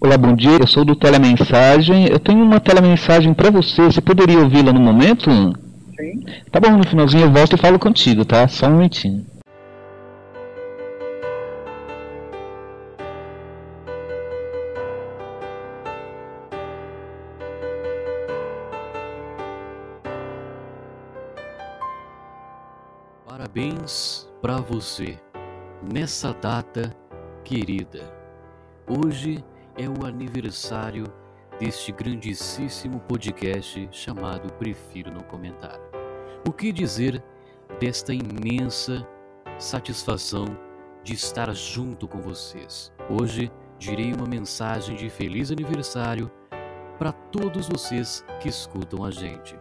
Olá, bom dia. Eu sou do Telemensagem. Eu tenho uma telemensagem para você. Você poderia ouvi-la no momento? Sim. Tá bom, no finalzinho eu volto e falo contigo, tá? Só um momentinho. Parabéns para você nessa data querida. Hoje é o aniversário deste grandíssimo podcast chamado Prefiro Não Comentar. O que dizer desta imensa satisfação de estar junto com vocês? Hoje direi uma mensagem de feliz aniversário para todos vocês que escutam a gente.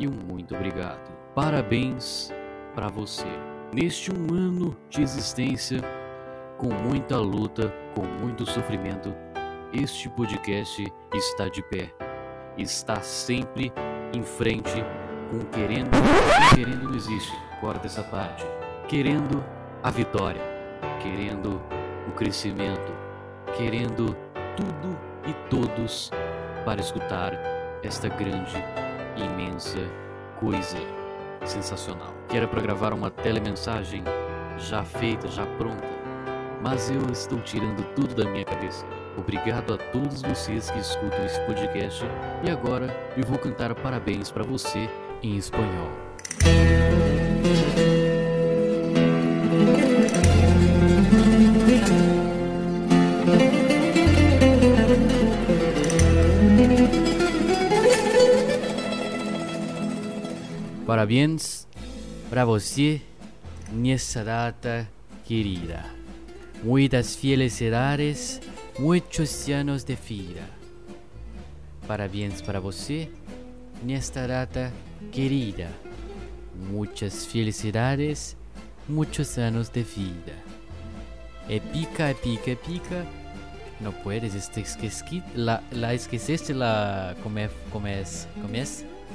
E um muito obrigado. Parabéns para você. Neste um ano de existência, com muita luta, com muito sofrimento, este podcast está de pé. Está sempre em frente, com querendo. Querendo não existe, corta essa parte. Querendo a vitória, querendo o crescimento, querendo tudo e todos para escutar esta grande, imensa coisa sensacional. Que era para gravar uma telemensagem já feita, já pronta, mas eu estou tirando tudo da minha cabeça. Obrigado a todos vocês que escutam esse podcast e agora eu vou cantar parabéns para você em espanhol. Parabéns para você nessa data querida. Muitas felicidades, muitos anos de vida. Parabéns para você nesta data querida. Muitas felicidades, muitos anos de vida. E pica, pica, pica. No puedes, este, esque, la, la esqueceste la como es, como es, como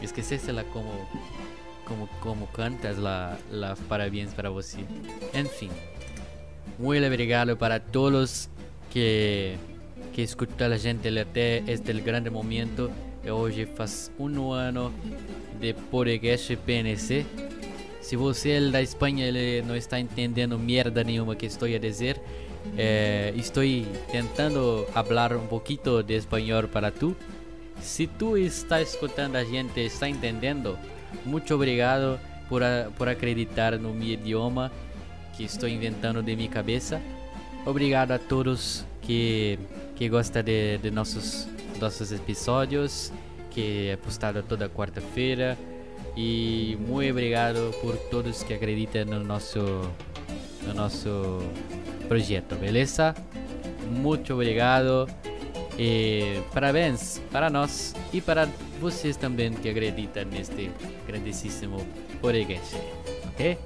esqueceste la como como, como cantas la, la parabéns para você. Enfim, muito obrigado para todos que, que escutam a gente até este grande momento. Hoje faz um ano de podcast PNC. Se você é da Espanha ele não está entendendo merda nenhuma que estou a dizer, eh, estou tentando falar um pouquinho de espanhol para tu. Se tu está escutando a gente, está entendendo, muito obrigado por, por acreditar no meu idioma que estou inventando de minha cabeça. Obrigado a todos que, que gostam de, de nossos, nossos episódios, que é postado toda quarta-feira. E muito obrigado por todos que acreditam no nosso, no nosso projeto, beleza? Muito obrigado. E parabéns para nós e para vocês também que acreditam neste grandíssimo podcast, ok?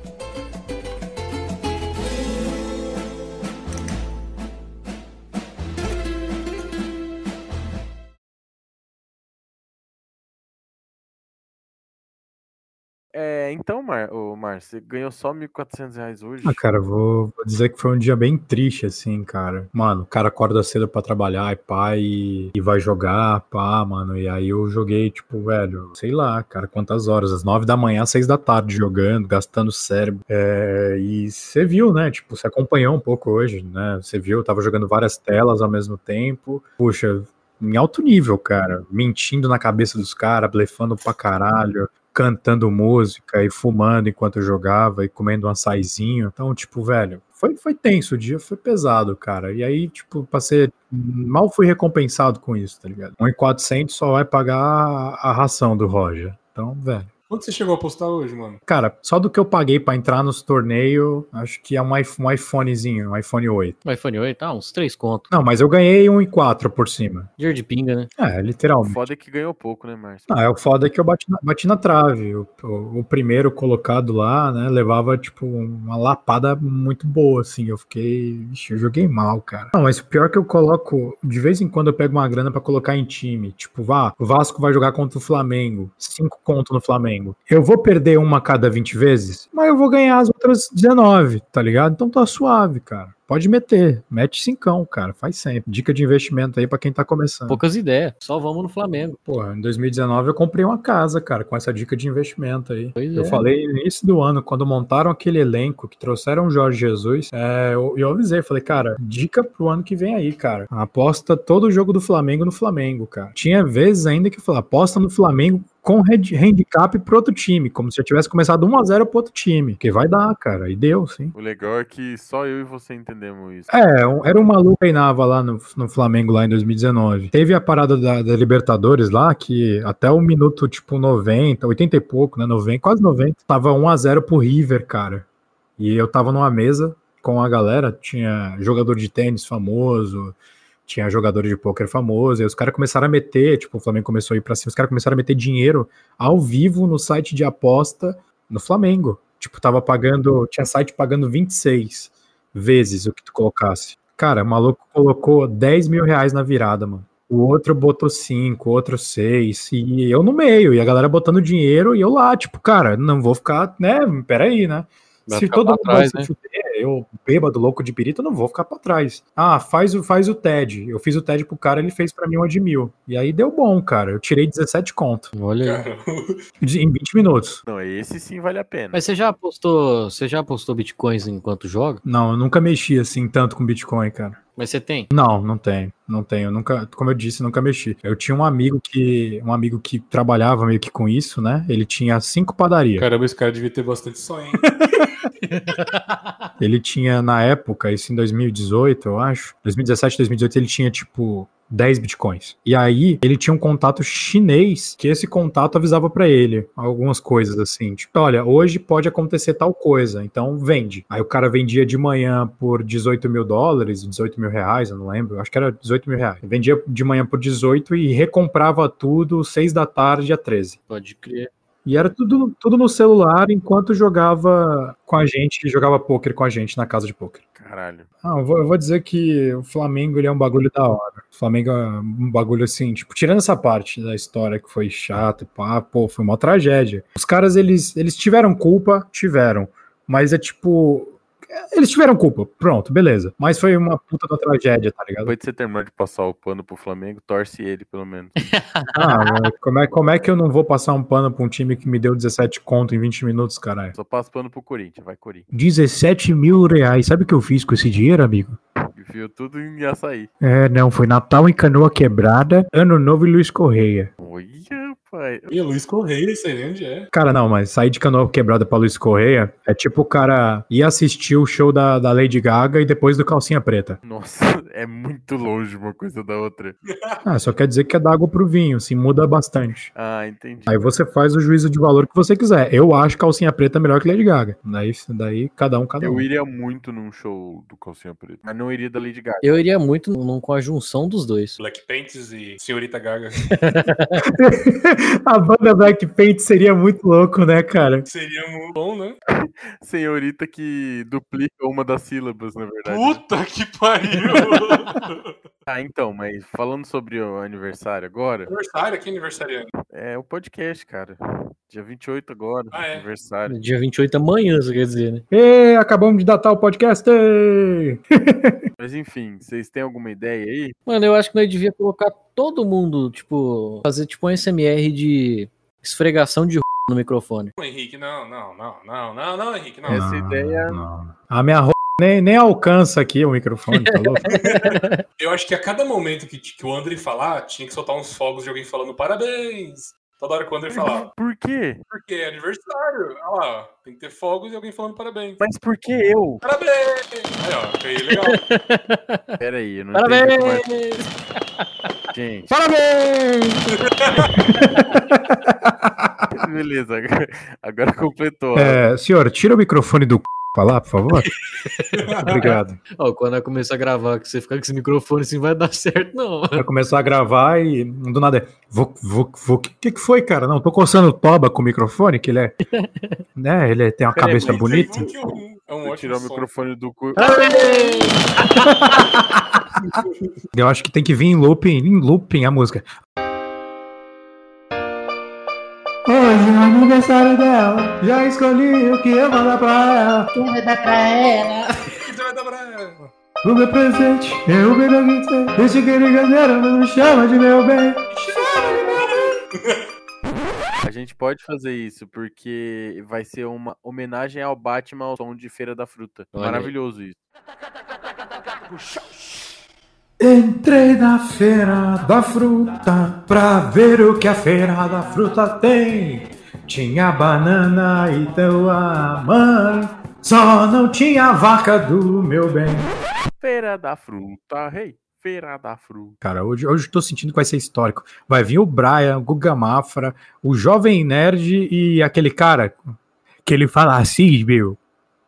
Mar, ô, Mar, você ganhou só 1.400 reais hoje? Ah, cara, vou, vou dizer que foi um dia bem triste, assim, cara. Mano, o cara acorda cedo pra trabalhar, e pá, e, e vai jogar, pá, mano. E aí eu joguei, tipo, velho, sei lá, cara, quantas horas? Às nove da manhã, às seis da tarde jogando, gastando cérebro. É, e você viu, né? Tipo, você acompanhou um pouco hoje, né? Você viu, eu tava jogando várias telas ao mesmo tempo. Puxa, em alto nível, cara. Mentindo na cabeça dos caras, blefando pra caralho cantando música e fumando enquanto eu jogava e comendo um açaizinho. Então, tipo, velho, foi, foi tenso o dia, foi pesado, cara. E aí, tipo, passei. Mal fui recompensado com isso, tá ligado? 1,400 só vai pagar a ração do Roger. Então, velho. Quanto você chegou a postar hoje, mano? Cara, só do que eu paguei pra entrar nos torneios, acho que é um, iPhone, um iPhonezinho, um iPhone 8. Um iPhone 8, ah, uns 3 contos. Não, mas eu ganhei um e 4 por cima. Dinheiro de pinga, né? É, literalmente. Foda é que ganhou pouco, né, Márcio? Não, é o foda é que eu bati na, bati na trave. O, o, o primeiro colocado lá, né, levava, tipo, uma lapada muito boa, assim. Eu fiquei. Vixe, eu joguei mal, cara. Não, mas o pior é que eu coloco. De vez em quando eu pego uma grana pra colocar em time. Tipo, vá, o Vasco vai jogar contra o Flamengo. Cinco conto no Flamengo. Flamengo. Eu vou perder uma a cada 20 vezes, mas eu vou ganhar as outras 19, tá ligado? Então tá suave, cara. Pode meter, mete cincão, cara, faz sempre. Dica de investimento aí pra quem tá começando. Poucas ideias. Só vamos no Flamengo. Porra, em 2019 eu comprei uma casa, cara, com essa dica de investimento aí. Pois Eu é. falei no início do ano, quando montaram aquele elenco que trouxeram o Jorge Jesus, é, eu, eu avisei, falei, cara, dica pro ano que vem aí, cara. Aposta todo o jogo do Flamengo no Flamengo, cara. Tinha vezes ainda que eu falei, aposta no Flamengo com hand- handicap pro outro time, como se eu tivesse começado 1x0 pro outro time. Que vai dar, cara. E deu, sim. O legal é que só eu e você entendemos isso. É, era um maluco que treinava lá no, no Flamengo lá em 2019. Teve a parada da, da Libertadores lá, que até o minuto tipo 90, 80 e pouco, né? 90, quase 90, tava 1x0 pro River, cara. E eu tava numa mesa com a galera, tinha jogador de tênis famoso, tinha jogador de pôquer famoso, e os caras começaram a meter, tipo, o Flamengo começou a ir pra cima, os caras começaram a meter dinheiro ao vivo no site de aposta no Flamengo. Tipo, tava pagando, tinha site pagando 26 vezes o que tu colocasse. Cara, o maluco colocou 10 mil reais na virada, mano. O outro botou 5, o outro 6, e eu no meio, e a galera botando dinheiro, e eu lá, tipo, cara, não vou ficar, né, peraí, né? Vai se todo mundo vai né? se fuder, eu bêbado, louco de pirita, eu não vou ficar pra trás. Ah, faz o, faz o TED. Eu fiz o TED pro cara, ele fez pra mim uma de mil. E aí deu bom, cara. Eu tirei 17 conto Olha em 20 minutos. Não, esse sim vale a pena. Mas você já apostou, você já apostou bitcoins enquanto joga? Não, eu nunca mexi assim tanto com Bitcoin, cara. Mas você tem? Não, não tenho, não tenho. Eu Nunca, como eu disse, nunca mexi. Eu tinha um amigo que, um amigo que trabalhava meio que com isso, né? Ele tinha cinco padarias. caramba, esse cara devia ter bastante sonho, hein? Ele tinha na época, isso em 2018, eu acho. 2017, 2018, ele tinha tipo 10 bitcoins. E aí ele tinha um contato chinês que esse contato avisava pra ele algumas coisas assim, tipo, olha, hoje pode acontecer tal coisa, então vende. Aí o cara vendia de manhã por 18 mil dólares, 18 mil reais, eu não lembro, acho que era 18 mil reais. Vendia de manhã por 18 e recomprava tudo 6 da tarde a 13. Pode crer. E era tudo, tudo no celular enquanto jogava com a gente, jogava poker com a gente na casa de poker. Caralho. Ah, eu vou, eu vou dizer que o Flamengo ele é um bagulho da hora. O Flamengo é um bagulho assim, tipo, tirando essa parte da história que foi chato pá, pô, foi uma tragédia. Os caras, eles, eles tiveram culpa, tiveram, mas é tipo. Eles tiveram culpa, pronto, beleza. Mas foi uma puta da tragédia, tá ligado? Depois de você terminar de passar o pano pro Flamengo, torce ele, pelo menos. Ah, como é, como é que eu não vou passar um pano pra um time que me deu 17 conto em 20 minutos, caralho? Só passa pano pro Corinthians, vai Corinthians. 17 mil reais. Sabe o que eu fiz com esse dinheiro, amigo? Enfiou tudo em açaí. É, não, foi Natal em Canoa Quebrada, Ano Novo e Luiz Correia. Olha, E Luiz Correia, sei nem onde é. Cara, não, mas sair de Canoa Quebrada pra Luiz Correia é tipo o cara ir assistir o show da, da Lady Gaga e depois do Calcinha Preta. Nossa, é muito longe uma coisa da outra. Ah, só quer dizer que é da água pro vinho, assim, muda bastante. Ah, entendi. Aí você faz o juízo de valor que você quiser. Eu acho Calcinha Preta melhor que Lady Gaga. Daí, daí cada um, cada um. Eu iria muito num show do Calcinha Preta, mas não iria da Lady Gaga. Eu iria muito num com a junção dos dois. Black Pants e Senhorita Gaga. A banda Blackpink seria muito louco, né, cara? Seria muito bom, né? Senhorita que duplica uma das sílabas, na verdade. Puta que pariu! Ah, então, mas falando sobre o aniversário agora, aniversário, que aniversariante? é o podcast, cara. Dia 28 agora, Ah, é? aniversário. Dia 28 amanhã, você quer dizer, né? E acabamos de datar o podcast. Mas enfim, vocês têm alguma ideia aí? Mano, eu acho que nós devia colocar todo mundo, tipo, fazer tipo um SMR de esfregação de no microfone. Não, Henrique, não, não, não, não, não, não, Henrique, não. Essa ideia- não. A minha ro... nem, nem alcança aqui o microfone, tá louco? Eu acho que a cada momento que, que o André falar, tinha que soltar uns fogos de alguém falando parabéns. Toda hora que o André falar, Por quê? porque é aniversário. Olha lá, tem que ter fogos e alguém falando parabéns. Mas por que eu? Parabéns! Aí, ó, foi legal. Pera aí, eu não entendi como é- Parabéns! Gente, Parabéns! beleza, agora, agora completou. É, senhor, tira o microfone do c... lá, por favor. Obrigado. Ó, quando eu começar a gravar, que você ficar com esse microfone assim, vai dar certo, não. Vai começar a gravar e do nada é. Vou, vou, vou. Que, que que foi, cara? Não, tô coçando o toba com o microfone, que ele é. né? Ele tem uma Peraí, cabeça bonita. um- É um ótimo tirar o microfone do cu. Eu acho que tem que vir em looping, em looping a música. Hoje é aniversário dela. Já escolhi o que eu vou dar pra ela. O que você vai dar pra ela? O meu presente é o melhor que tem. Deixa que ele ganhar, mas me chama de meu bem. A gente pode fazer isso, porque vai ser uma homenagem ao Batman ao som de Feira da Fruta. Olha aí. Maravilhoso isso. Entrei na feira da fruta pra ver o que a feira da fruta tem. Tinha banana e tua mãe, só não tinha vaca do meu bem. Feira da Fruta, rei. Feira da Fruta. Cara, hoje, hoje eu tô sentindo que vai ser histórico. Vai vir o Brian, o Guga Mafra, o Jovem Nerd e aquele cara que ele fala assim, meu.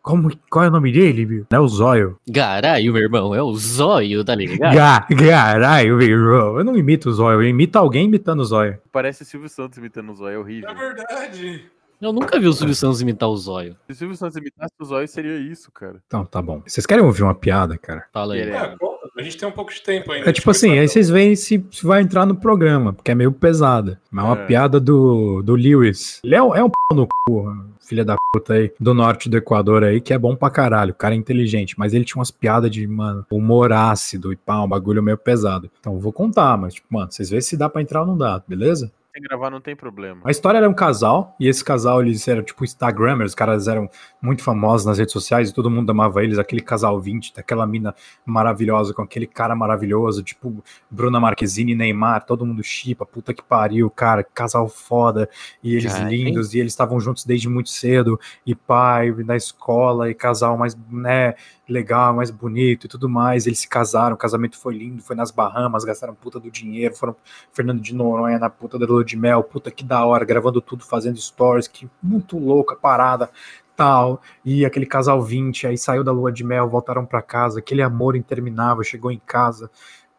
Como, qual é o nome dele? Não é o Zóio. Caralho, meu irmão, é o zóio, tá ligado? Ga, caralho, meu irmão. Eu não imito o Zóio, eu imito alguém imitando o Zóio. Parece o Silvio Santos imitando o Zóio, é É horrível. verdade. Eu nunca vi o Silvio Santos imitar o zóio. Se o Silvio Santos imitasse o Zóio, seria isso, cara. Então, tá bom. Vocês querem ouvir uma piada, cara? Fala aí. Conta. A gente tem um pouco de tempo ainda. É tipo assim, aí vocês veem se, se vai entrar no programa, porque é meio pesada. Mas é uma É. piada do, do Lewis. Ele é, um- é um p no cu, filha da puta aí, do norte do Equador aí, que é bom pra caralho. O cara é inteligente, mas ele tinha umas piadas de, mano, humor ácido e pá, um bagulho meio pesado. Então eu vou contar, mas, tipo, mano, vocês veem se dá pra entrar ou não dá, beleza? Sem gravar não tem problema. A história era um casal, e esse casal, eles eram tipo Instagrammers, os caras eram muito famosos nas redes sociais e todo mundo amava eles, aquele casal 20, daquela mina maravilhosa com aquele cara maravilhoso, tipo Bruna Marquezine e Neymar, todo mundo chipa, puta que pariu, cara, casal foda, e eles lindos, e eles estavam juntos desde muito cedo, e pai na escola, e casal mais, né, legal, mais bonito e tudo mais, eles se casaram, o casamento foi lindo, foi nas Bahamas, gastaram puta do dinheiro, foram Fernando de Noronha na puta da lua de mel, puta que da hora, gravando tudo, fazendo stories, que muito louca parada, tal. E aquele casal 20, aí saiu da lua de mel, voltaram pra casa, aquele amor interminável, chegou em casa,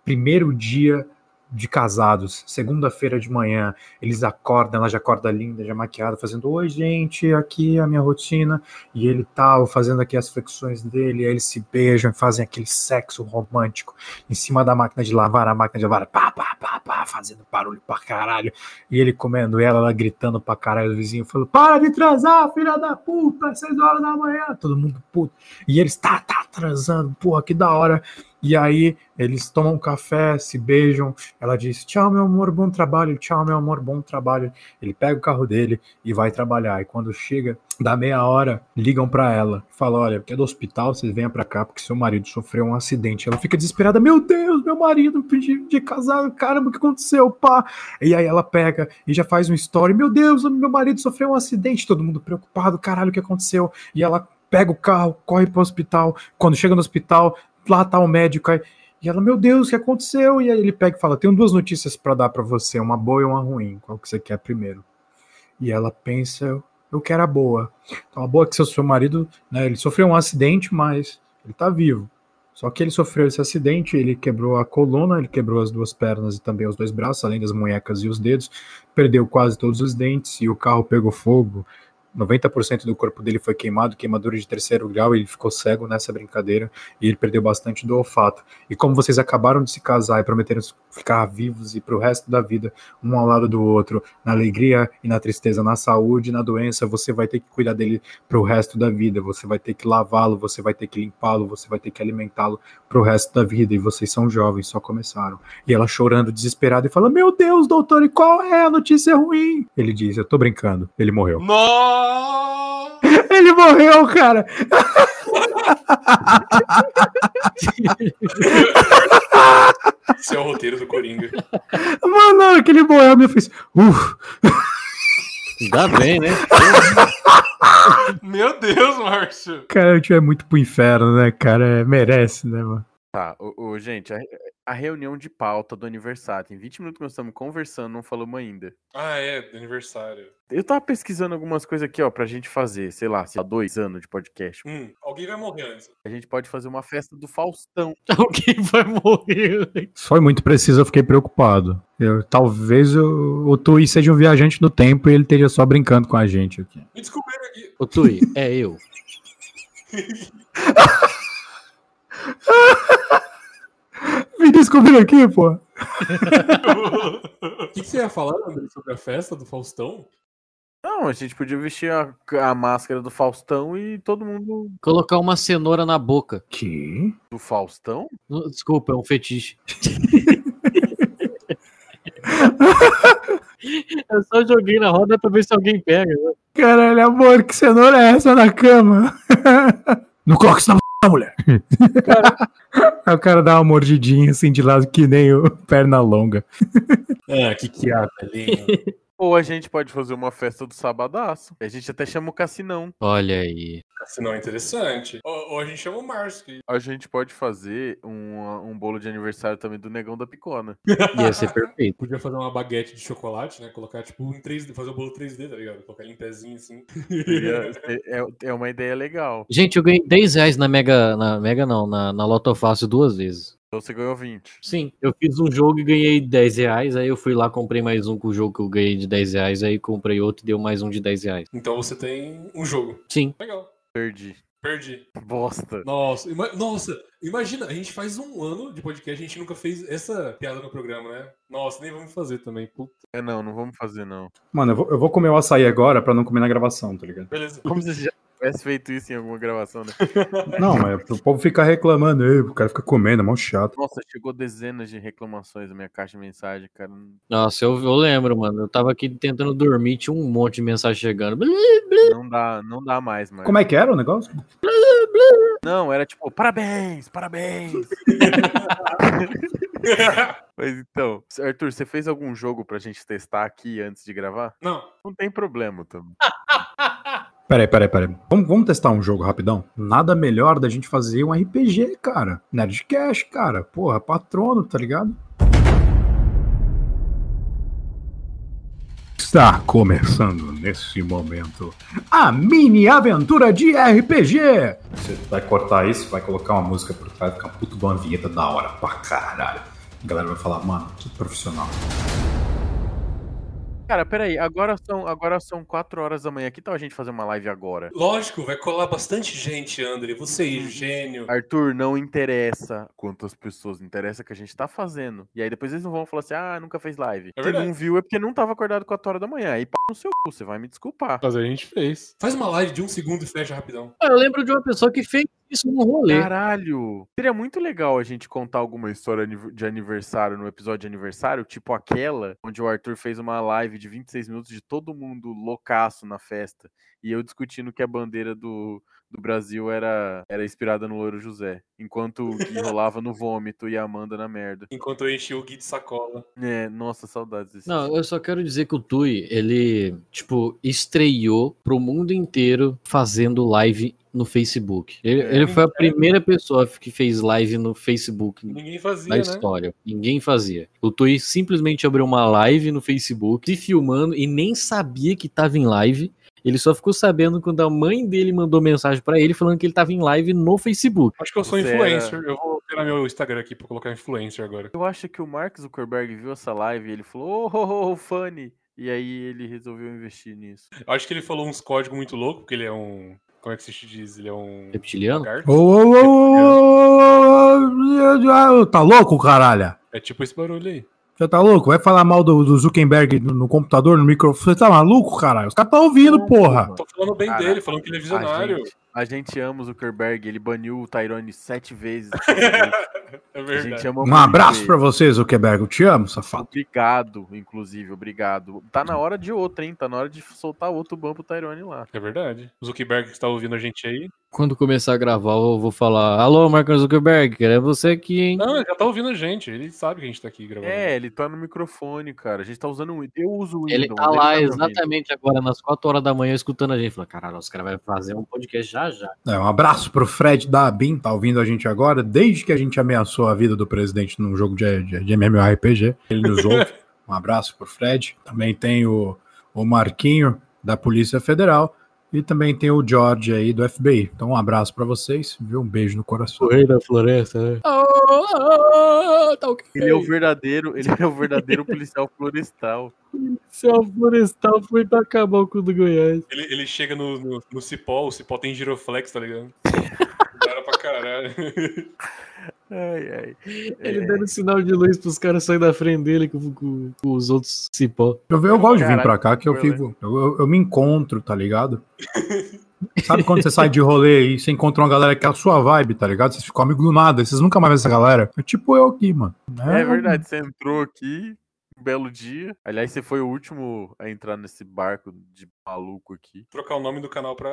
primeiro dia de casados, segunda-feira de manhã, eles acordam, ela já acorda linda, já maquiada, fazendo, oi gente, aqui é a minha rotina, e ele tal, fazendo aqui as flexões dele, aí eles se beijam, fazem aquele sexo romântico, em cima da máquina de lavar, a máquina de lavar, pá, pá, pá, pá, fazendo barulho pra caralho, e ele comendo ela, ela gritando pra caralho, o vizinho falou, para de transar, filha da puta, seis horas da manhã, todo mundo puto, e eles, tá, tá, transando, porra, que da hora, e aí eles tomam café, se beijam, ela diz, tchau, meu amor, bom trabalho, tchau, meu amor, bom trabalho, ele pega o carro dele e vai trabalhar, e quando chega, dá meia hora, ligam pra ela, falam, olha, é do hospital, vocês venham pra cá, porque seu marido sofreu um acidente, ela fica desesperada, meu Deus, meu marido, de, de casado, caramba, o que aconteceu, pá, e aí ela pega e já faz um story, meu Deus, meu marido sofreu um acidente, todo mundo preocupado, caralho, o que aconteceu, e ela pega o carro, corre pro hospital, quando chega no hospital, lá tá o médico, aí, e ela, meu Deus, o que aconteceu? E aí ele pega e fala, tenho duas notícias pra dar pra você, uma boa e uma ruim, qual que você quer primeiro? E ela pensa, eu quero a boa. Então a boa é que seu, seu marido, né, ele sofreu um acidente, mas ele tá vivo. Só que ele sofreu esse acidente, ele quebrou a coluna, ele quebrou as duas pernas e também os dois braços, além das munhecas e os dedos, perdeu quase todos os dentes e o carro pegou fogo. 90% do corpo dele foi queimado, queimadura de terceiro grau, ele ficou cego nessa brincadeira e ele perdeu bastante do olfato. E como vocês acabaram de se casar e prometeram ficar vivos e pro resto da vida, um ao lado do outro, na alegria e na tristeza, na saúde e na doença, você vai ter que cuidar dele pro resto da vida, você vai ter que lavá-lo, você vai ter que limpá-lo, você vai ter que alimentá-lo pro resto da vida, e vocês são jovens, só começaram. E ela chorando, desesperada, e fala: Meu Deus, doutor, e qual é a notícia ruim? Ele diz: Eu tô brincando, ele morreu. Nossa! Ele morreu, cara! Esse é o roteiro do Coringa. Mano, na hora que ele morreu, me fez. Uf, Ainda bem, né? Meu Deus, Márcio! cara, a gente é muito pro inferno, né, cara? É, merece, né, mano? Tá, ô, ô, gente, a, a reunião de pauta do aniversário. Tem 20 minutos que nós estamos conversando, não falamos ainda. Ah, é, do aniversário. Eu tava pesquisando algumas coisas aqui, ó, pra gente fazer, sei lá, sei lá, dois anos de podcast. Hum, alguém vai morrer antes. A gente pode fazer uma festa do Faustão. Alguém vai morrer. Foi muito preciso, eu fiquei preocupado. Eu, talvez o, o Tui seja um viajante no tempo e ele esteja só brincando com a gente aqui. Me descobriram aqui. Ô, Tui, é eu. Me descobriram aqui, pô. O que, que você ia falar, André, sobre a festa do Faustão? Não, a gente podia vestir a, a máscara do Faustão e todo mundo Colocar uma cenoura na boca. Que? do Faustão? No- Desculpa, é um fetiche. Eu só joguei na roda pra ver se alguém pega. né? Caralho, amor, que cenoura é essa na cama? Isso na p***, mulher. Aí o cara dá uma mordidinha assim de lado que nem o perna longa. Ah, que que é, lindo. Ou a gente pode fazer uma festa do sabadaço. A gente até chama o Cassinão. Olha aí. Se não é interessante. Ou, ou a gente chama o Márcio. que- A gente pode fazer um, um bolo de aniversário também do Negão da Picona. Ia ser perfeito. Podia fazer uma baguete de chocolate, né? Colocar, tipo, em 3D, fazer o bolo 3D, tá ligado? Colocar ele em pezinho assim. Seria- é, é uma ideia legal. Gente, eu ganhei 10 reais na Mega. Na Mega não, na, na Loto Fácil duas vezes. Então você ganhou 20. Sim, eu fiz um jogo e ganhei 10 reais. Aí eu fui lá, comprei mais um com o jogo que eu ganhei de 10 reais. Aí comprei outro e deu mais um de 10 reais. Então você tem um jogo. Sim. Legal. Perdi. Perdi. Bosta. Nossa, ima- nossa, imagina, a gente faz um ano de podcast, a gente nunca fez essa piada no programa, né? Nossa, nem vamos fazer também. Puta. É, não, não vamos fazer, não. Mano, eu vou, eu vou comer o açaí agora pra não comer na gravação, tá ligado? Beleza. Como se já tivesse feito isso em alguma gravação, né? Não, mas o povo fica reclamando, "Ei, o cara fica comendo, é mó chato. Nossa, chegou dezenas de reclamações na minha caixa de mensagem, cara. Nossa, eu, eu lembro, mano. Eu tava aqui tentando dormir, tinha um monte de mensagem chegando. Não dá, não dá mais, mano. Como é que era o negócio? Não, era tipo, parabéns, parabéns. Mas então, Arthur, você fez algum jogo pra gente testar aqui antes de gravar? Não, Não tem problema também. Peraí, peraí, peraí. Vamos, vamos testar um jogo rapidão? Nada melhor da gente fazer um RPG, cara. Nerdcast, cara. Porra, patrono, tá ligado? Está começando nesse momento a mini aventura de RPG. Você vai cortar isso, vai colocar uma música por trás, fica uma puta de uma vinheta da hora pra caralho. A galera vai falar, mano, que profissional. Cara, peraí, agora são, agora são 4 horas da manhã. Que tal a gente fazer uma live agora? lógico, vai colar bastante gente, André. Você aí, gênio. Arthur, não interessa quantas pessoas, interessa que a gente tá fazendo. E aí depois eles não vão falar assim, ah, nunca fez live. É Quem não viu é porque não tava acordado 4 horas da manhã. Aí pá no seu cu, você vai me desculpar. Mas a gente fez. Faz uma live de um segundo e fecha rapidão. Eu lembro de uma pessoa que fez isso no rolê. Caralho! Seria muito legal a gente contar alguma história de aniversário no episódio de aniversário, tipo aquela onde o Arthur fez uma live de 26 minutos de todo mundo loucaço na festa. E eu discutindo que a bandeira do, do Brasil era, era inspirada no Louro José. Enquanto o Gui rolava no vômito e a Amanda na merda. Enquanto eu enchi o Gui de sacola. É, nossa, saudades desse. Não, eu só quero dizer que o Tui, ele, tipo, estreou pro mundo inteiro fazendo live no Facebook. Ele, É, ele foi a primeira pessoa que fez live no Facebook Ninguém fazia, na né? história. Ninguém fazia. O Tui simplesmente abriu uma live no Facebook, se filmando e nem sabia que tava em live. Ele só ficou sabendo quando a mãe dele mandou mensagem pra ele falando que ele tava em live no Facebook. Acho que eu sou Você influencer. Eu vou pegar meu Instagram aqui pra colocar influencer agora. Eu acho que o Mark Zuckerberg viu essa live e ele falou, oh, oh, oh, funny. E aí ele resolveu investir nisso. Eu acho que ele falou uns códigos muito loucos, porque ele é um. Como é que se diz? Ele é um. Reptiliano? lagarto. Ô, ô, ô, ô, ô, tá louco, caralho? É tipo esse barulho aí. Você tá louco? Vai falar mal do, do Zuckerberg no, no computador, no microfone? Você tá maluco, caralho? Os caras tá ouvindo, porra. Tô falando bem Cara, dele, falando que ele é A visionário. gente, a gente ama o Zuckerberg, ele baniu o Tyrone sete vezes. É a verdade. gente ama Um abraço ele. pra você, Zuckerberg. Eu te amo, safado. Obrigado, inclusive, obrigado. Tá na hora de outro, hein? Tá na hora de soltar outro ban pro Tyrone lá. É verdade. O Zuckerberg que está ouvindo a gente aí. Quando começar a gravar, eu vou falar: Alô, Marcos Zuckerberg, é você aqui, hein? Não, ele já tá ouvindo a gente. Ele sabe que a gente tá aqui gravando. É, ele tá no microfone, cara. A gente tá usando um. Eu uso o Windows. Ele tá lá me ouvindo. exatamente agora, nas 4 horas da manhã, escutando a gente. Fala, caralho, os caras vão fazer um podcast já já. É, um abraço pro Fred da Abin, tá ouvindo a gente agora, desde que a gente ameaçou a vida do presidente num jogo de, de, de MMORPG. Ele nos ouve. Um abraço pro Fred. Também tem o, o Marquinho, da Polícia Federal. E também tem o George aí do FBI. Então, um abraço pra vocês, viu? Um beijo no coração. rei da floresta, né? tá ok. Ele é o verdadeiro, ele é o verdadeiro policial florestal. Céu florestal foi pra acabar com o do Goiás. Ele, ele chega no, no, no cipó, o cipó tem giroflex, tá ligado? Caralho. Ai, ai. Ele dando sinal de luz pros caras saírem da frente dele com, com- com os outros cipó. Eu, eu gosto de vir pra cá que eu fico. Eu, eu- eu me encontro, tá ligado? Sabe quando você sai de rolê e você encontra uma galera que é a sua vibe, tá ligado? Vocês ficam amigos do nada, vocês nunca mais vê essa galera. É tipo eu aqui, mano. É verdade, você entrou aqui, um belo dia. Aliás, você foi o último a entrar nesse barco de maluco aqui. Trocar o nome do canal pra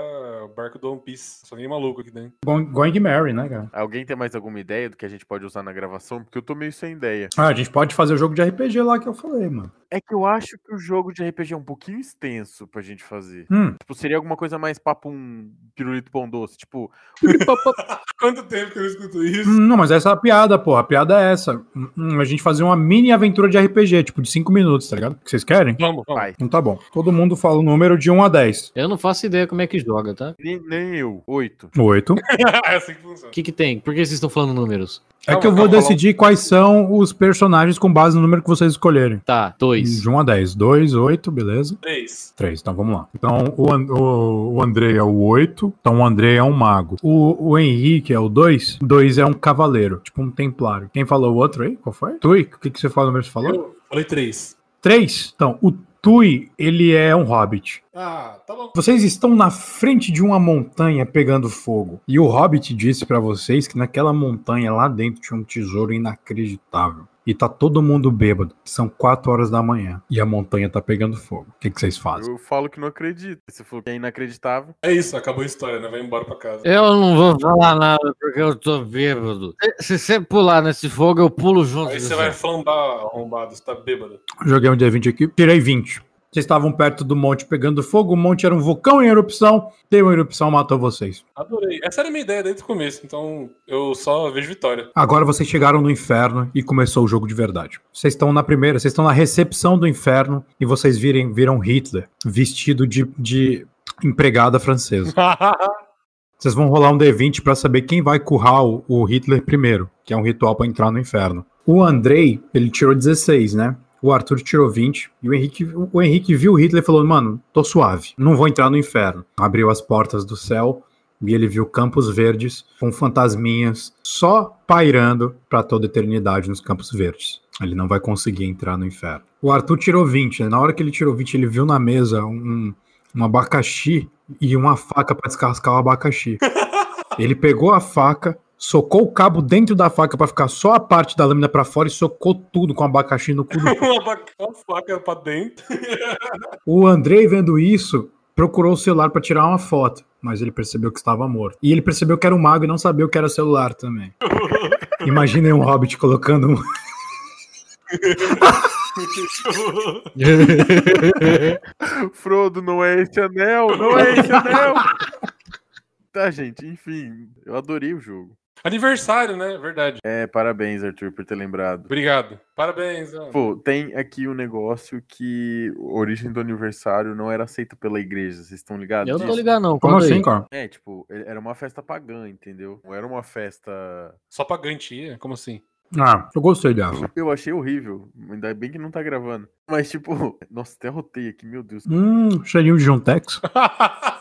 Barco do One Piece. Só ninguém maluco aqui dentro. Going, going Mary, né, cara? Alguém tem mais alguma ideia do que a gente pode usar na gravação? Porque eu tô meio sem ideia. Ah, a gente pode fazer o jogo de RPG lá que eu falei, mano. É que eu acho que o jogo de RPG é um pouquinho extenso pra gente fazer. Hum, Tipo, seria alguma coisa mais papo um pirulito pão doce. Tipo, Quanto tempo que eu não escuto isso? não, mas essa é a piada, porra. A piada é essa. Hum, hum, a gente fazer uma mini aventura de RPG, tipo, de 5 minutos, tá ligado? Que vocês querem? Vamos, vamos. vai. Então tá bom. Todo mundo fala o número de 1 a 10. Eu não faço ideia como é que joga, tá? Nem, nem eu. Oito. 8. é assim que funciona. O que que tem? Por que vocês estão falando números? É Calma, que eu vou calma, decidir quais são os personagens com base no número que vocês escolherem. Tá, dois. De 1 a 10. 2, 8, beleza? Três. 3, então vamos lá. Então o, An- o, o Andrei é o 8, então o Andrei é um mago. O, o Henrique é o 2, 2 é um cavaleiro, tipo um templário. Quem falou o outro aí? Qual foi? Tui, o que, que você falou no número que você falou? Eu falei três. 3. Então, o Tui, ele é um hobbit. Ah, tá bom. Vocês estão na frente de uma montanha pegando fogo. E o Hobbit disse pra vocês que naquela montanha lá dentro tinha um tesouro inacreditável. E tá todo mundo bêbado. São 4 horas da manhã. E a montanha tá pegando fogo. O que, que vocês fazem? Eu falo que não acredito. Você falou que é inacreditável. É isso, acabou a história, né? Vai embora pra casa. Eu não vou falar nada porque eu tô bêbado. Se você pular nesse fogo, eu pulo junto. Aí você vai flambar arrombado, você tá bêbado. Joguei um D20 aqui, tirei 20. Vocês estavam perto do monte pegando fogo, o monte era um vulcão em erupção, teve uma erupção, matou vocês. Adorei. Essa era a minha ideia desde o começo, então eu só vejo vitória. Agora vocês chegaram no inferno e começou o jogo de verdade. Vocês estão na primeira, vocês estão na recepção do inferno e vocês virem, viram Hitler vestido de, de empregada francesa. Vocês vão rolar um D20 pra saber quem vai currar o, o Hitler primeiro, que é um ritual pra entrar no inferno. O Andrei, ele tirou 16, né? O Arthur tirou 20 e o Henrique, o Henrique viu o Hitler e falou: Mano, tô suave, não vou entrar no inferno. Abriu as portas do céu e ele viu campos verdes com fantasminhas só pairando pra toda eternidade nos campos verdes. Ele não vai conseguir entrar no inferno. O Arthur tirou 20, né? Na hora que ele tirou 20, ele viu na mesa um, um abacaxi e uma faca pra descascar o abacaxi. Ele pegou a faca, socou o cabo dentro da faca pra ficar só a parte da lâmina pra fora e socou tudo com o abacaxi no cu uma faca pra dentro. O Andrei, vendo isso, procurou o celular para tirar uma foto, mas ele percebeu que estava morto. E ele percebeu que era um mago e não sabia o que era celular também. Imaginem um hobbit colocando um. Frodo, não é esse anel, não é esse anel. tá, gente, enfim, eu adorei o jogo. Aniversário, né? Verdade. É, parabéns, Arthur, por ter lembrado. Obrigado. Parabéns, mano. Pô, tem aqui um negócio que a origem do aniversário não era aceita pela igreja, vocês estão ligados? Eu não tô ligado, não. Como aí. assim, cara? É, tipo, era uma festa pagã, entendeu? Não era uma festa. Só pra garantia? Como assim? Ah, eu gostei dessa. Eu achei horrível. Ainda bem que não tá gravando. Mas, tipo, nossa, até rotei aqui, meu Deus. Hum, cheirinho de Juntex.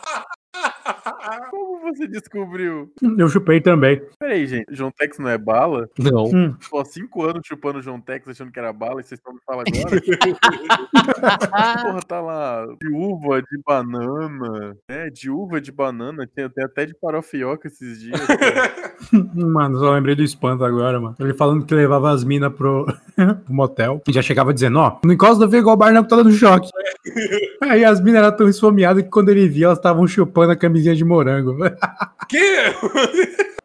Você descobriu? Eu chupei também. Peraí, gente, João Tex não é bala? Não. Hum, Tô há cinco anos chupando João Tex achando que era bala e vocês estão me falando agora? Porra, tá lá. De uva, de banana. É, de uva, de banana. Tem, tem até de farofioca esses dias. cara. mano, só lembrei do espanto agora, mano. Ele falando que levava as minas pro, pro motel. E já chegava dizendo, ó, não encosta ver igual o que tá dando choque. Aí as minas eram tão esfomeadas que quando ele via, elas estavam chupando a camisinha de morango. que?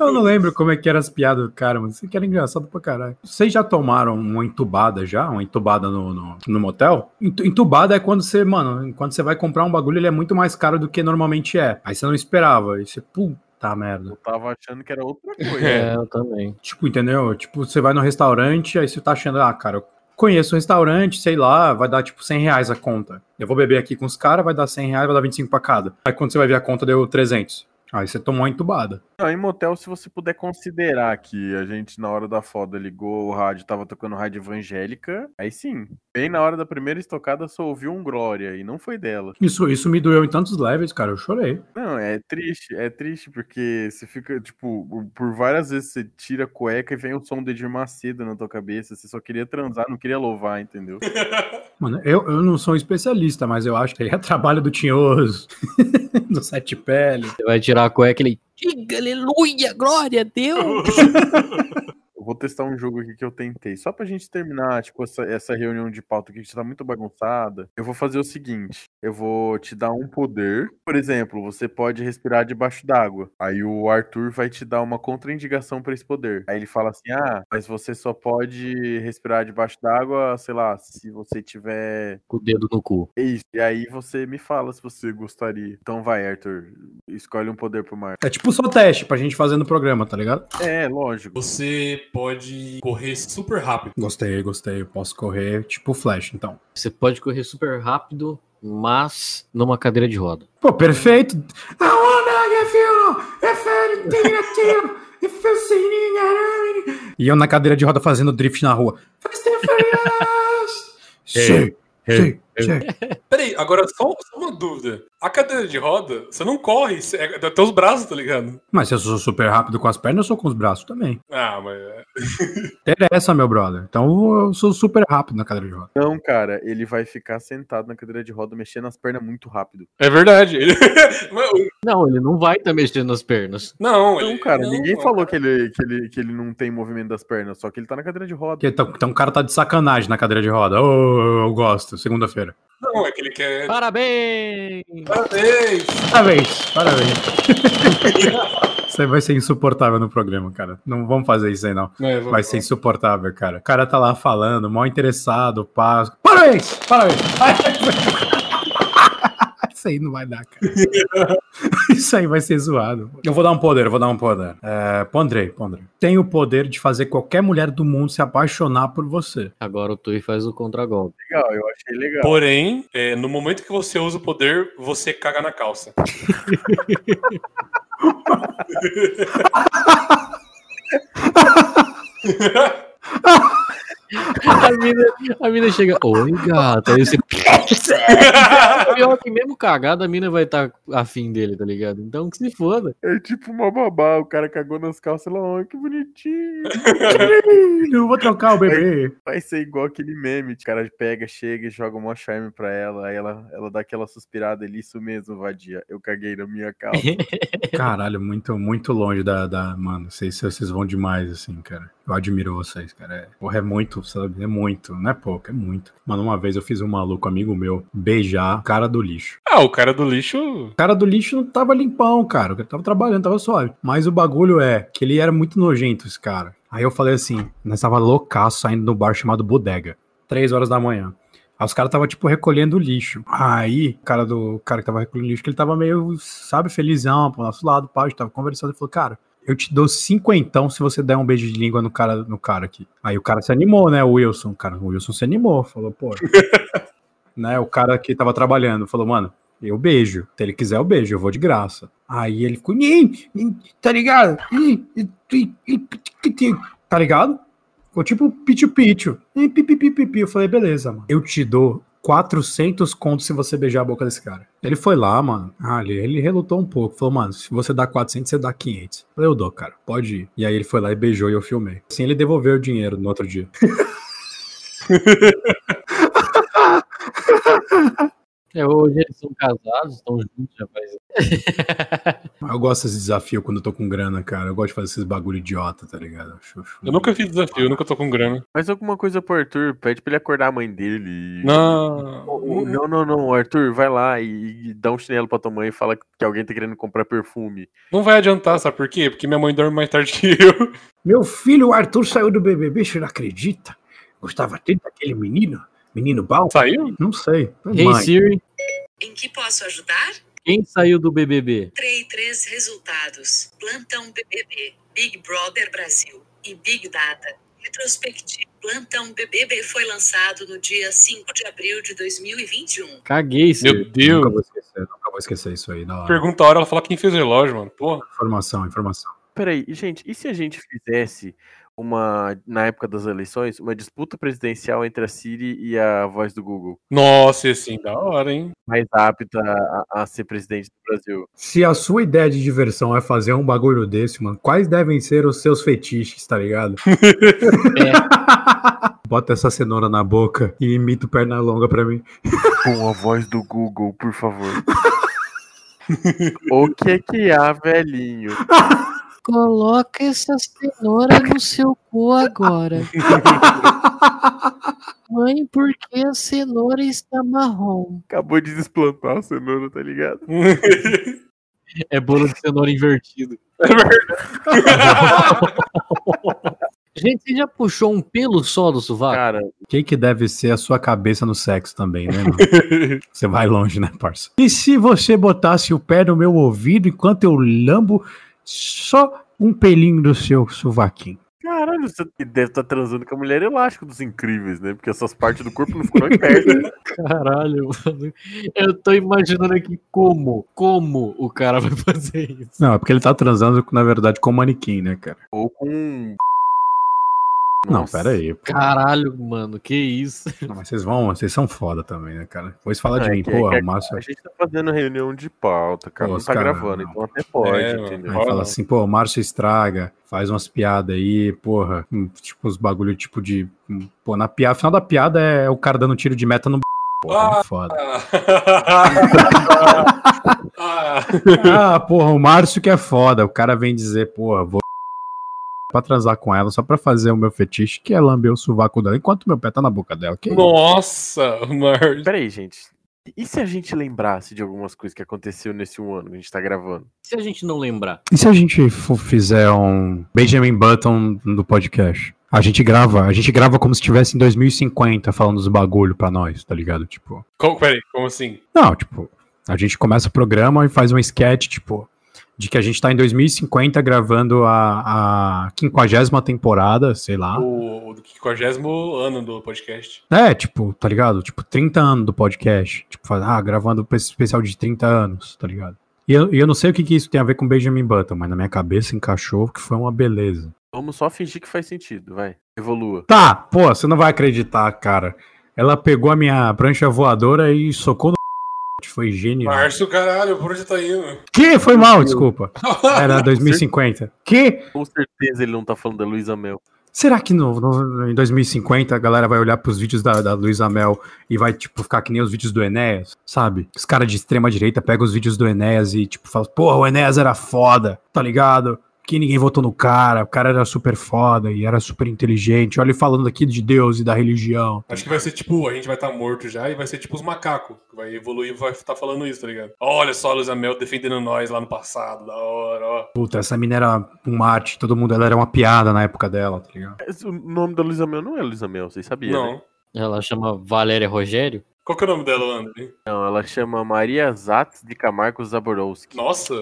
Eu não lembro como é que eram as piadas do cara, mano. Isso aqui era engraçado pra caralho. Vocês já tomaram uma entubada já? Uma entubada no, no, no motel? Entu- Entubada é quando você, mano, quando você vai comprar um bagulho, ele é muito mais caro do que normalmente é. Aí você não esperava. Aí você, puta merda. Eu tava achando que era outra coisa. É, eu também. Tipo, entendeu? Tipo, você vai no restaurante, aí você tá achando, ah, cara, eu conheço o restaurante, sei lá, vai dar tipo 100 reais a conta. Eu vou beber aqui com os caras, vai dar 100 reais, vai dar 25 pra cada. Aí quando você vai ver a conta, deu 300. Aí você tomou uma entubada. Não, em motel, se você puder considerar que a gente, na hora da foda, ligou o rádio, tava tocando rádio evangélica, aí sim. Bem na hora da primeira estocada, só ouviu um Glória, e não foi dela. Isso, isso me doeu em tantos levels, cara. Eu chorei. Não, é triste, é triste, porque você fica, tipo, por várias vezes você tira a cueca e vem o som do Edir Macedo na tua cabeça, você só queria transar, não queria louvar, entendeu? Mano, eu, eu não sou um especialista, mas eu acho que aí é trabalho do Tinhoso, do Sete Pele. Você vai tirar a cueca e ele. Diga aleluia, glória a Deus! Vou testar um jogo aqui que eu tentei. Só pra gente terminar, tipo, essa, essa reunião de pauta aqui que tá muito bagunçada. Eu vou fazer o seguinte: eu vou te dar um poder. Por exemplo, você pode respirar debaixo d'água. Aí o Arthur vai te dar uma contraindicação pra esse poder. Aí ele fala assim: ah, mas você só pode respirar debaixo d'água, sei lá, se você tiver. Com o dedo no cu. Isso. E aí você me fala se você gostaria. Então vai, Arthur. Escolhe um poder pro Marco. É tipo só teste pra gente fazer no programa, tá ligado? É, lógico. Você pode correr super rápido. Gostei, gostei. Eu posso correr tipo Flash, então. Você pode correr super rápido, mas numa cadeira de roda. Pô, perfeito. If you sing E eu na cadeira de roda fazendo drift na rua. And Furious! Peraí, agora só, só uma dúvida. A cadeira de roda, você não corre, você, é até os braços, tá ligado? Mas se eu sou super rápido com as pernas, eu sou com os braços também. Ah, mas. é- Interessa, meu brother. Então eu sou super rápido na cadeira de roda. Não, cara, ele vai ficar sentado na cadeira de roda, mexendo as pernas muito rápido. É verdade. Ele- Não, ele não vai estar mexendo nas pernas. não, Não, ele- cara, não, ninguém não, falou cara. que ele, que, ele, que ele não tem movimento das pernas, só que ele tá na cadeira de roda. Então, então o cara tá de sacanagem na cadeira de roda. Ô, eu gosto. Segunda-feira. Não, é que ele quer. Parabéns! Parabéns! Parabéns, parabéns. Isso aí vai ser insuportável no programa, cara. Não vamos fazer isso aí, não. É, vamos- Vai ser insuportável, cara. O cara tá lá falando, mal interessado, pá. Parabéns! Parabéns! Isso aí não vai dar, cara. Isso aí vai ser zoado. Eu vou dar um poder, eu vou dar um poder. É, pondrei, pondrei. Tem o poder de fazer qualquer mulher do mundo se apaixonar por você. Agora o Tui faz o contragolpe. Legal, eu achei legal. Porém, é, no momento que você usa o poder, você caga na calça. A mina, a mina chega, oi gata, aí você. Pior que mesmo cagada, a mina vai estar afim dele, tá ligado? Então que se foda. É tipo uma babá, o cara cagou nas calças lá, ó, que bonitinho. Eu vou trocar o bebê. Vai ser igual aquele meme, o cara pega, chega e joga um charme pra ela, aí ela, ela dá aquela suspirada ali, isso mesmo, vadia. Eu caguei na minha calça. Caralho, muito, muito longe da. da mano, vocês, vocês vão demais, assim, cara. Eu admiro vocês, cara. É, porra, é muito, sabe? É muito. Não é pouco, é muito. Mano, uma vez eu fiz um maluco amigo meu beijar o cara do lixo. Ah, o cara do lixo. O cara do lixo não tava limpão, cara. Ele tava trabalhando, tava suave. Mas o bagulho é que ele era muito nojento, esse cara. Aí eu falei assim: nós tava loucaço saindo no bar chamado Bodega. Três horas da manhã. Aí os caras tava, tipo, recolhendo lixo. Aí, o cara do o cara que tava recolhendo lixo, que ele tava meio, sabe, felizão pro nosso lado, pá, a gente tava conversando, ele falou, cara, eu te dou cinquentão se você der um beijo de língua no cara, no cara aqui. Aí o cara se animou, né, o Wilson. Cara, o Wilson se animou, falou, pô. né, o cara que tava trabalhando, falou, mano, eu beijo. Se ele quiser, eu beijo, eu vou de graça. Aí ele ficou, "Ih, ih, tá ligado? Ih, ih, ih, ih, ih, ih", Tá ligado? Ficou tipo pichu-pichu. Ih, pi, pi, pi, pi, pi. Eu falei, beleza, mano. Eu te dou 400 contos se você beijar a boca desse cara. Ele foi lá, mano. Ah, ele, relutou um pouco. Falou, mano, se você dá 400, você dá 500. Eu falei, eu dou, cara. Pode ir. E aí ele foi lá e beijou e eu filmei. Assim, ele devolveu o dinheiro no outro dia. É, hoje eles são casados, estão juntos já faz. Eu gosto desse desafio quando eu tô com grana, cara. Eu gosto de fazer esses bagulho idiota, tá ligado? Eu nunca fiz desafio, eu nunca tô com grana. Faz alguma coisa pro Arthur, pede pra ele acordar a mãe dele. Não. Não, não, não, Arthur, vai lá e, e dá um chinelo pra tua mãe e fala que alguém tá querendo comprar perfume. Não vai adiantar, sabe por quê? Porque minha mãe dorme mais tarde que eu. Meu filho Arthur saiu do BBB, você não acredita? Gostava tanto daquele menino? Menino bom? Saiu? Não sei. Hey Mãe. Siri, Em que posso ajudar? quem saiu do BBB? Trei três resultados. Plantão BBB, Big Brother Brasil e Big Data. Retrospectiva. Plantão BBB foi lançado no dia 5 de abril de 2021. Caguei, Meu seu. Nunca Deus. vou esquecer, nunca vou esquecer isso aí. Hora. Pergunta a hora, ela fala quem fez o relógio, mano. Porra. Informação, informação. Peraí, e, gente, e se a gente fizesse uma, na época das eleições, uma disputa presidencial entre a Siri e a voz do Google? Nossa, e assim, da hora, hein? Mais apta a, a ser presidente do Brasil. Se a sua ideia de diversão é fazer um bagulho desse, mano, quais devem ser os seus fetiches, tá ligado? Bota essa cenoura na boca e imita o perna longa pra mim. Com a voz do Google, por favor. o que que há, velhinho? Coloca essa cenoura no seu cu agora. Mãe, por que a cenoura está marrom? Acabou de desplantar a cenoura, tá ligado? É bolo de cenoura invertido. Gente, você já puxou um pelo só do sovaco? Cara, O que, que deve ser a sua cabeça no sexo também, né, mano? Você vai longe, né, parça? E se você botasse o pé no meu ouvido enquanto eu lambo só um pelinho do seu sovaquinho? caralho, você deve estar transando com a mulher elástica dos incríveis, né? Porque essas partes do corpo não ficam nem perto. né? Caralho, mano. Eu tô imaginando aqui como, como o cara vai fazer isso. Não, é porque ele tá transando, na verdade, com manequim, né, cara? Ou com. Não, Nossa. pera aí. pô. Caralho, mano, que isso? Não, mas vocês vão, vocês são foda também, né, cara? Depois fala de É mim, que- pô, é o Márcio. A gente tá fazendo reunião de pauta, cara. Pô, não tá cara- gravando, não. então até pode, É, entendeu? Aí fala assim, pô, o Márcio estraga, faz umas piadas aí, porra, hum, tipo, os bagulho tipo de. hum, Pô, na piada, final da piada é o cara dando tiro de meta no. Porra, é foda. Ah. Ah, porra, o Márcio que é foda. O cara vem dizer, porra, vou pra transar com ela só pra fazer o meu fetiche, que é lamber o sovaco dela, enquanto meu pé tá na boca dela. Que isso? Nossa, Mars. Peraí, gente. E se a gente lembrasse de algumas coisas que aconteceu nesse um ano que a gente tá gravando? Se a gente não lembrar. E se a gente for- fizer um Benjamin Button do podcast? A gente grava, a gente grava como se estivesse em 2050 falando dos bagulho pra nós, tá ligado? Tipo, Como, peraí, como assim? não, tipo, a gente começa o programa e faz um sketch, tipo, de que a gente tá em 2050 gravando a, a 50 temporada, sei lá. O, o do 50 ano do podcast. É, tipo, tá ligado? Tipo, 30 anos do podcast. Tipo, faz- ah, gravando esse especial de 30 anos, tá ligado? E eu, e eu não sei o que, que isso tem a ver com Benjamin Button, mas na minha cabeça encaixou que foi uma beleza. Vamos só fingir que faz sentido, vai. Evolua. Tá, pô, você não vai acreditar, cara. Ela pegou a minha prancha voadora e socou no. Foi genial. Márcio, caralho, por onde tá indo? Que? Foi mal, desculpa. Era 2050. Que? Com certeza ele não tá falando da Luísa Mel. Será que no, no- em 2050 a galera vai olhar pros vídeos da, da Luísa Mel e vai, tipo, ficar que nem os vídeos do Enéas? Sabe? Os caras de extrema direita pegam os vídeos do Enéas e, tipo, falam, porra, o Enéas era foda, tá ligado? Que ninguém votou no cara, o cara era super foda e era super inteligente. Olha ele falando aqui de Deus e da religião. Acho que vai ser tipo, a gente vai estar morto já e vai ser tipo os macacos. Que vai evoluir e vai estar falando isso, tá ligado? Olha só a Luísa Mel defendendo nós lá no passado, da hora, ó. Puta, essa mina era um Marte, todo mundo, ela era uma piada na época dela, tá ligado? Esse- O nome da Luísa Mel não é Luísa Mel, vocês sabiam, né? Não. Ela chama Valéria Rogério? Qual que é o nome dela, André? Não, ela chama Maria Zatz de Camargo Zaborowski. Nossa,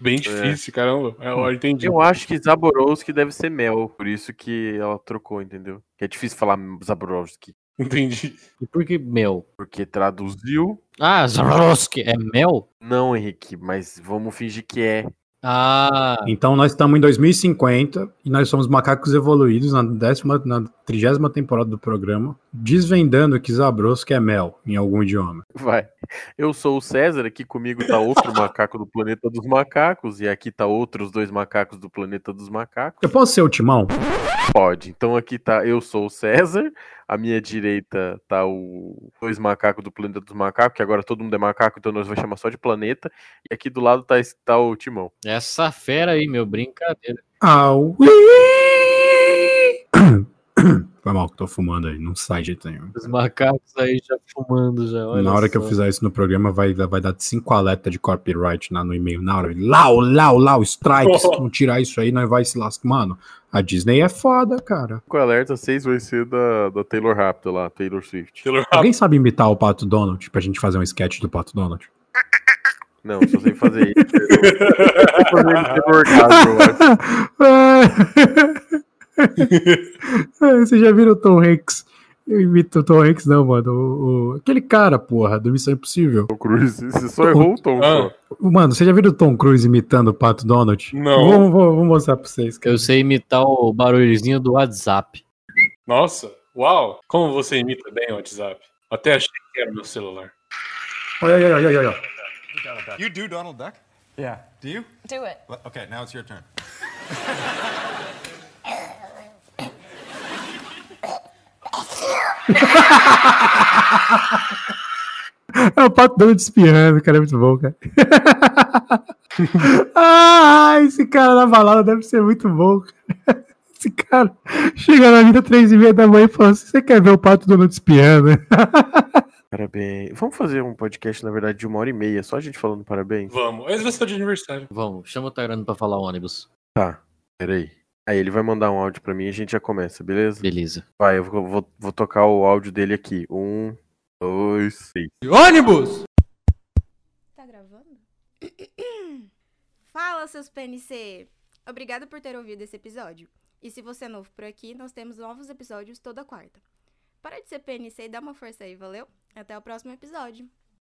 bem difícil, caramba. É, eu entendi. Eu acho que Zaborowski deve ser Mel, por isso que ela trocou, entendeu? Que é difícil falar Zaborowski, Entendi. E por que mel? porque traduziu. Ah, Zarowski, é mel? Não, Henrique, mas vamos fingir que é. Ah, Então nós estamos em 2050 e nós somos macacos evoluídos na décima, na trigésima temporada do programa, desvendando que Zabrowski é mel em algum idioma. Vai. Eu sou o César, aqui comigo tá outro macaco do planeta dos macacos, e aqui tá outros dois macacos do planeta dos macacos. Eu posso ser o Timão? Pode. Então aqui tá eu sou o César, à minha direita tá o dois macacos do planeta dos macacos, que agora todo mundo é macaco, então nós vamos chamar só de planeta. E aqui do lado tá, esse- tá o Timão. essa fera aí, meu, brincadeira. Au. Foi mal que eu tô fumando aí, não sai de jeito nenhum. Os macacos aí já fumando já. olha na hora que eu só. fizer isso no programa, vai, vai dar cinco alertas de copyright lá no e-mail. Na hora, lau, lau, lau, strike. Se não tirar isso aí, nós vai se lascar. Mano, a Disney é foda, cara. Com o alerta 6 vai ser da, da Taylor Rápido lá, Taylor Swift. Taylor Alguém sabe imitar o Pato Donald pra gente fazer um sketch do Pato Donald? Não, se você fazer isso. eu vou fazer ele ter orgasmo, eu acho. Vocês já viram o Tom Hanks? Eu imito o Tom Hanks, não, mano. O, o- aquele cara, porra, do Missão Impossível. Tom Cruise, você só errou o tom. Ah. Mano, você já viu o Tom Cruise imitando o Pato Donald? Não. Vou, vou- vou mostrar pra vocês. cara. Eu sei imitar o barulhozinho do WhatsApp. Nossa, uau. Como você imita bem o WhatsApp? Até achei que era meu celular. Olha, olha, olha, olha, olha. You do Donald Duck? Yeah. Do you? Do it. Okay, now it's your turn. É o Pato Donald espirrando, cara, é muito bom, cara. ah, esse cara na balada deve ser muito bom, cara. Esse cara chega na vida três e meia da manhã e fala assim, você quer ver o Pato Donald espirrando? Parabéns. Vamos fazer um podcast, na verdade, de uma hora e meia, só a gente falando parabéns? Vamos. Esse vai ser de aniversário. Vamos, chama o Tyrano pra falar o ônibus. Tá, peraí. Aí ele vai mandar um áudio pra mim e a gente já começa, beleza? Beleza. Vai, eu vou, vou- vou tocar o áudio dele aqui. Um, dois, três. Ônibus! Tá gravando? Fala, seus PNC! Obrigada por ter ouvido esse episódio. E se você é novo por aqui, nós temos novos episódios toda quarta. Para de ser PNC e dá uma força aí, valeu? Até o próximo episódio.